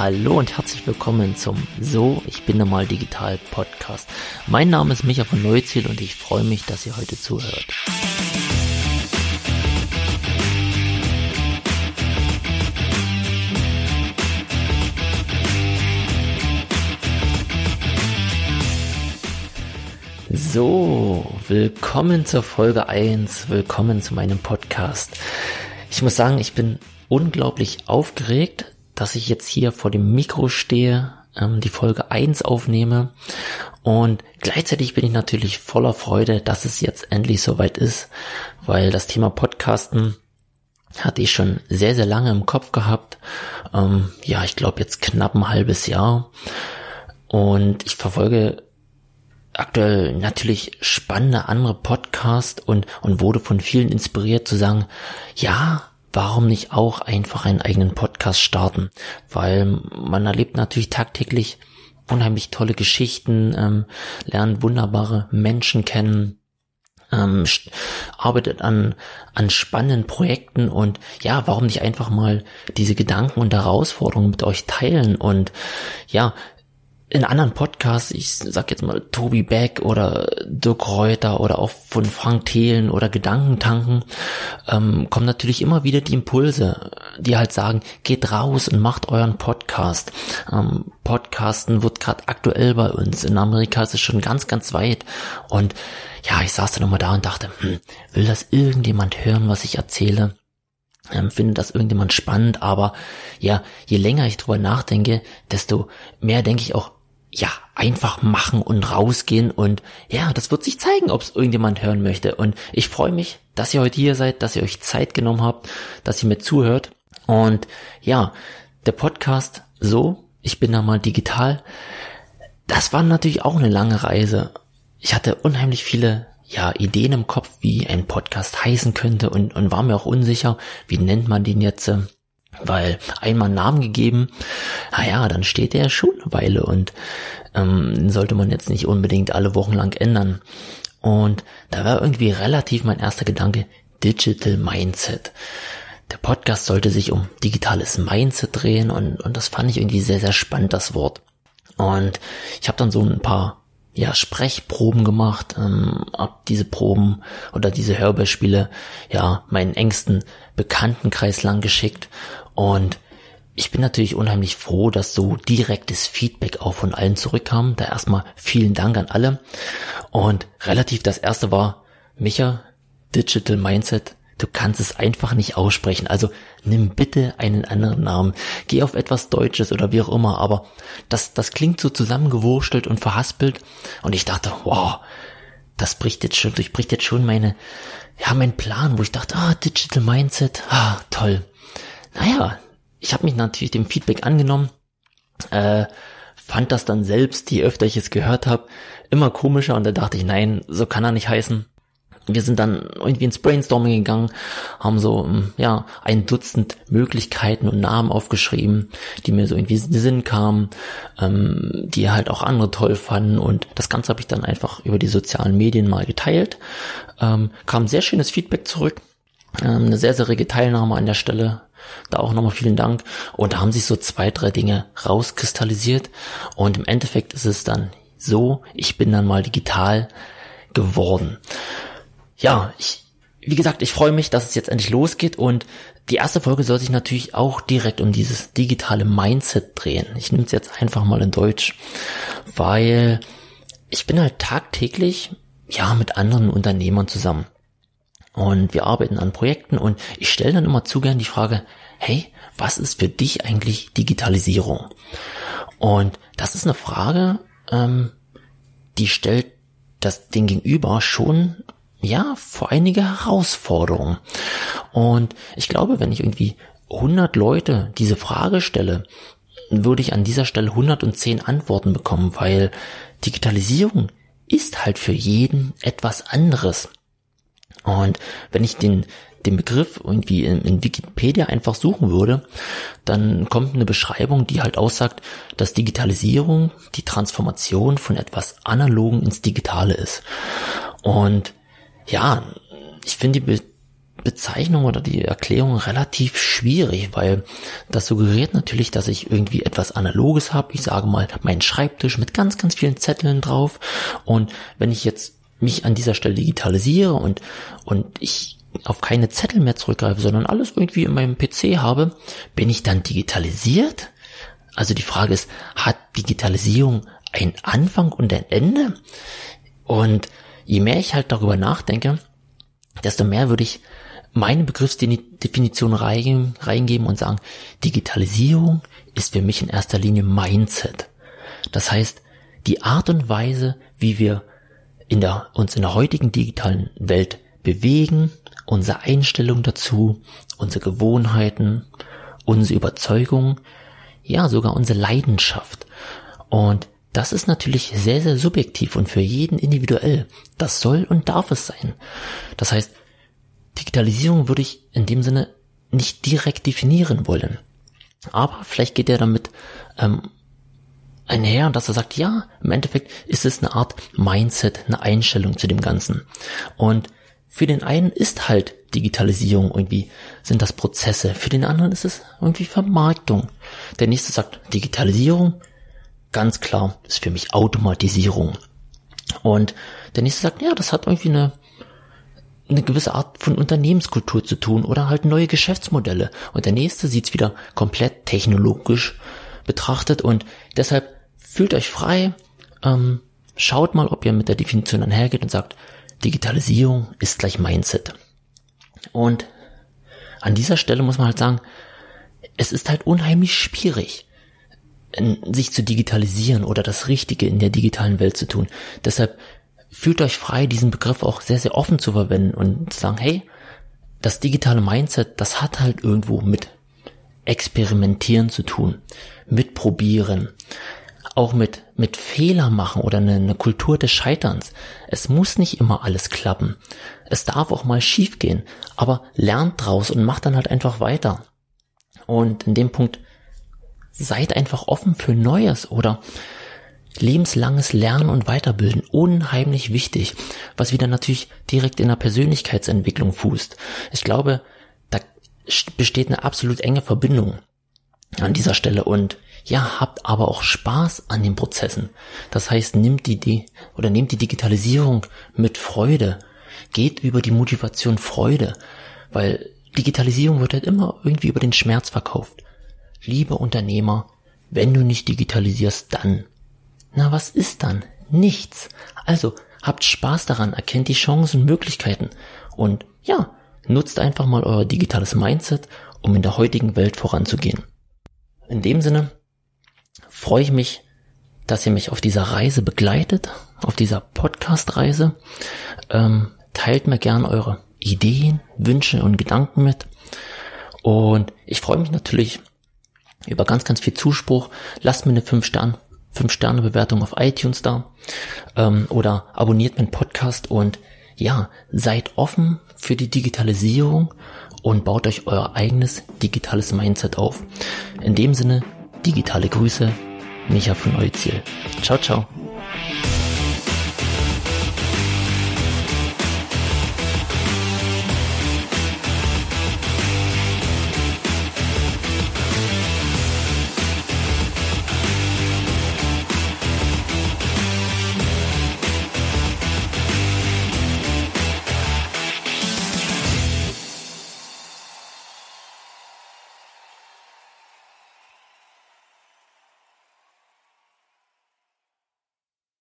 Hallo und herzlich willkommen zum So, ich bin normal digital Podcast. Mein Name ist Micha von Neuziel und ich freue mich, dass ihr heute zuhört. So, willkommen zur Folge 1, willkommen zu meinem Podcast. Ich muss sagen, ich bin unglaublich aufgeregt, dass ich jetzt hier vor dem Mikro stehe, ähm, die Folge 1 aufnehme und gleichzeitig bin ich natürlich voller Freude, dass es jetzt endlich soweit ist, weil das Thema Podcasten hatte ich schon sehr, sehr lange im Kopf gehabt. Ähm, ja, ich glaube jetzt knapp ein halbes Jahr. Und ich verfolge aktuell natürlich spannende andere Podcasts und, und wurde von vielen inspiriert zu sagen, ja, warum nicht auch einfach einen eigenen Podcast starten? Weil man erlebt natürlich tagtäglich unheimlich tolle Geschichten, ähm, lernt wunderbare Menschen kennen, ähm, arbeitet an, an spannenden Projekten und ja, warum nicht einfach mal diese Gedanken und Herausforderungen mit euch teilen und ja, in anderen Podcasts, ich sag jetzt mal Tobi Beck oder Dirk Reuter oder auch von Frank Thelen oder Gedankentanken, ähm, kommen natürlich immer wieder die Impulse, die halt sagen, geht raus und macht euren Podcast. Ähm, Podcasten wird gerade aktuell bei uns. In Amerika ist es schon ganz, ganz weit. Und ja, ich saß dann immer da und dachte, hm, will das irgendjemand hören, was ich erzähle? ähm, finde das irgendjemand spannend, aber ja, je länger ich drüber nachdenke, desto mehr denke ich auch, ja, einfach machen und rausgehen und ja, das wird sich zeigen, ob es irgendjemand hören möchte. Und ich freue mich, dass ihr heute hier seid, dass ihr euch Zeit genommen habt, dass ihr mir zuhört. Und ja, der Podcast so, ich bin da mal digital. Das war natürlich auch eine lange Reise. Ich hatte unheimlich viele ja, Ideen im Kopf, wie ein Podcast heißen könnte und, und war mir auch unsicher, wie nennt man den jetzt? Weil einmal einen Namen gegeben, naja, dann steht der schon eine Weile und ähm, sollte man jetzt nicht unbedingt alle Wochen lang ändern. Und da war irgendwie relativ mein erster Gedanke Digital Mindset. Der Podcast sollte sich um digitales Mindset drehen und, und das fand ich irgendwie sehr, sehr spannend, das Wort. Und ich habe dann so ein paar ja, Sprechproben gemacht, ähm, hab diese Proben oder diese Hörbeispiele ja meinen engsten Bekanntenkreis lang geschickt und ich bin natürlich unheimlich froh, dass so direktes Feedback auch von allen zurückkam. Da erstmal vielen Dank an alle. Und relativ das erste war, Micha, Digital Mindset, du kannst es einfach nicht aussprechen. Also nimm bitte einen anderen Namen. Geh auf etwas Deutsches oder wie auch immer. Aber das, das klingt so zusammengewurstelt und verhaspelt. Und ich dachte, wow, das bricht jetzt schon, durchbricht jetzt schon meine, ja, mein Plan, wo ich dachte, ah, Digital Mindset, ah, toll. Naja, ich habe mich natürlich dem Feedback angenommen, äh, fand das dann selbst, je öfter ich es gehört habe, immer komischer und da dachte ich, nein, so kann er nicht heißen. Wir sind dann irgendwie ins Brainstorming gegangen, haben so, ähm, ja, ein Dutzend Möglichkeiten und Namen aufgeschrieben, die mir so irgendwie in den Sinn kamen, ähm, die halt auch andere toll fanden und das Ganze habe ich dann einfach über die sozialen Medien mal geteilt. Ähm, kam sehr schönes Feedback zurück, ähm, eine sehr, sehr rege Teilnahme an der Stelle. Da auch nochmal vielen Dank. Und da haben sich so zwei, drei Dinge rauskristallisiert. Und im Endeffekt ist es dann so, ich bin dann mal digital geworden. Ja, ich, wie gesagt, ich freue mich, dass es jetzt endlich losgeht und die erste Folge soll sich natürlich auch direkt um dieses digitale Mindset drehen. Ich nehme es jetzt einfach mal in Deutsch, weil ich bin halt tagtäglich ja mit anderen Unternehmern zusammen. Und wir arbeiten an Projekten und ich stelle dann immer zu gern die Frage, hey, was ist für dich eigentlich Digitalisierung? Und das ist eine Frage, ähm, die stellt das den Gegenüber schon ja vor einige Herausforderungen. Und ich glaube, wenn ich irgendwie 100 Leute diese Frage stelle, würde ich an dieser Stelle 110 Antworten bekommen, weil Digitalisierung ist halt für jeden etwas anderes. Und wenn ich den, den Begriff irgendwie in, in, Wikipedia einfach suchen würde, dann kommt eine Beschreibung, die halt aussagt, dass Digitalisierung die Transformation von etwas Analogen ins Digitale ist. Und ja, ich finde die, Bezeichnung oder die Erklärung relativ schwierig, weil das suggeriert natürlich, dass ich irgendwie etwas Analoges habe. Ich sage mal, meinen Schreibtisch mit ganz, ganz vielen Zetteln drauf. Und wenn ich jetzt mich an dieser Stelle digitalisiere und, und ich auf keine Zettel mehr zurückgreife, sondern alles irgendwie in meinem PC habe, bin ich dann digitalisiert? Also die Frage ist, hat Digitalisierung einen Anfang und ein Ende? Und je mehr ich halt darüber nachdenke, desto mehr würde ich meine Begriffsdefinition reingeben und sagen, Digitalisierung ist für mich in erster Linie Mindset. Das heißt, die Art und Weise, wie wir in der, uns in der heutigen digitalen Welt bewegen, unsere Einstellung dazu, unsere Gewohnheiten, unsere Überzeugung, ja sogar unsere Leidenschaft. Und das ist natürlich sehr, sehr subjektiv und für jeden individuell. Das soll und darf es sein. Das heißt, Digitalisierung würde ich in dem Sinne nicht direkt definieren wollen. Aber vielleicht geht er damit ähm, einher, dass er sagt, ja, im Endeffekt ist es eine Art Mindset, eine Einstellung zu dem Ganzen. Und für den einen ist halt Digitalisierung irgendwie, sind das Prozesse. Für den anderen ist es irgendwie Vermarktung. Der nächste sagt Digitalisierung, ganz klar, ist für mich Automatisierung. Und der nächste sagt, ja, das hat irgendwie eine eine gewisse Art von Unternehmenskultur zu tun oder halt neue Geschäftsmodelle. Und der nächste sieht's wieder komplett technologisch betrachtet und deshalb fühlt euch frei, ähm, schaut mal, ob ihr mit der Definition einhergeht und sagt, Digitalisierung ist gleich Mindset. Und an dieser Stelle muss man halt sagen, es ist halt unheimlich schwierig, sich zu digitalisieren oder das Richtige in der digitalen Welt zu tun. Deshalb fühlt euch frei, diesen Begriff auch sehr, sehr offen zu verwenden und zu sagen, hey, das digitale Mindset, das hat halt irgendwo mit Experimentieren zu tun, mit Probieren, auch mit, mit Fehler machen oder eine, eine Kultur des Scheiterns. Es muss nicht immer alles klappen. Es darf auch mal schief gehen, aber lernt draus und macht dann halt einfach weiter. Und in dem Punkt seid einfach offen für Neues oder lebenslanges Lernen und Weiterbilden unheimlich wichtig, was wieder natürlich direkt in der Persönlichkeitsentwicklung fußt. Ich glaube, da besteht eine absolut enge Verbindung an dieser Stelle und ja, habt aber auch Spaß an den Prozessen. Das heißt, nimmt die, die oder nehmt die Digitalisierung mit Freude. Geht über die Motivation Freude, weil Digitalisierung wird halt immer irgendwie über den Schmerz verkauft. Lieber Unternehmer, wenn du nicht digitalisierst, dann. Na, was ist dann? Nichts. Also, habt Spaß daran, erkennt die Chancen und Möglichkeiten und ja, nutzt einfach mal euer digitales Mindset, um in der heutigen Welt voranzugehen. In dem Sinne freue ich mich, dass ihr mich auf dieser Reise begleitet, auf dieser Podcast-Reise. Ähm, teilt mir gern eure Ideen, Wünsche und Gedanken mit. Und ich freue mich natürlich über ganz, ganz viel Zuspruch. Lasst mir eine 5 Sterne 5-Sterne-Bewertung auf iTunes da ähm, oder abonniert meinen Podcast und ja, seid offen für die Digitalisierung und baut euch euer eigenes digitales Mindset auf. In dem Sinne, digitale Grüße, Micha von Euziel. Ciao, ciao.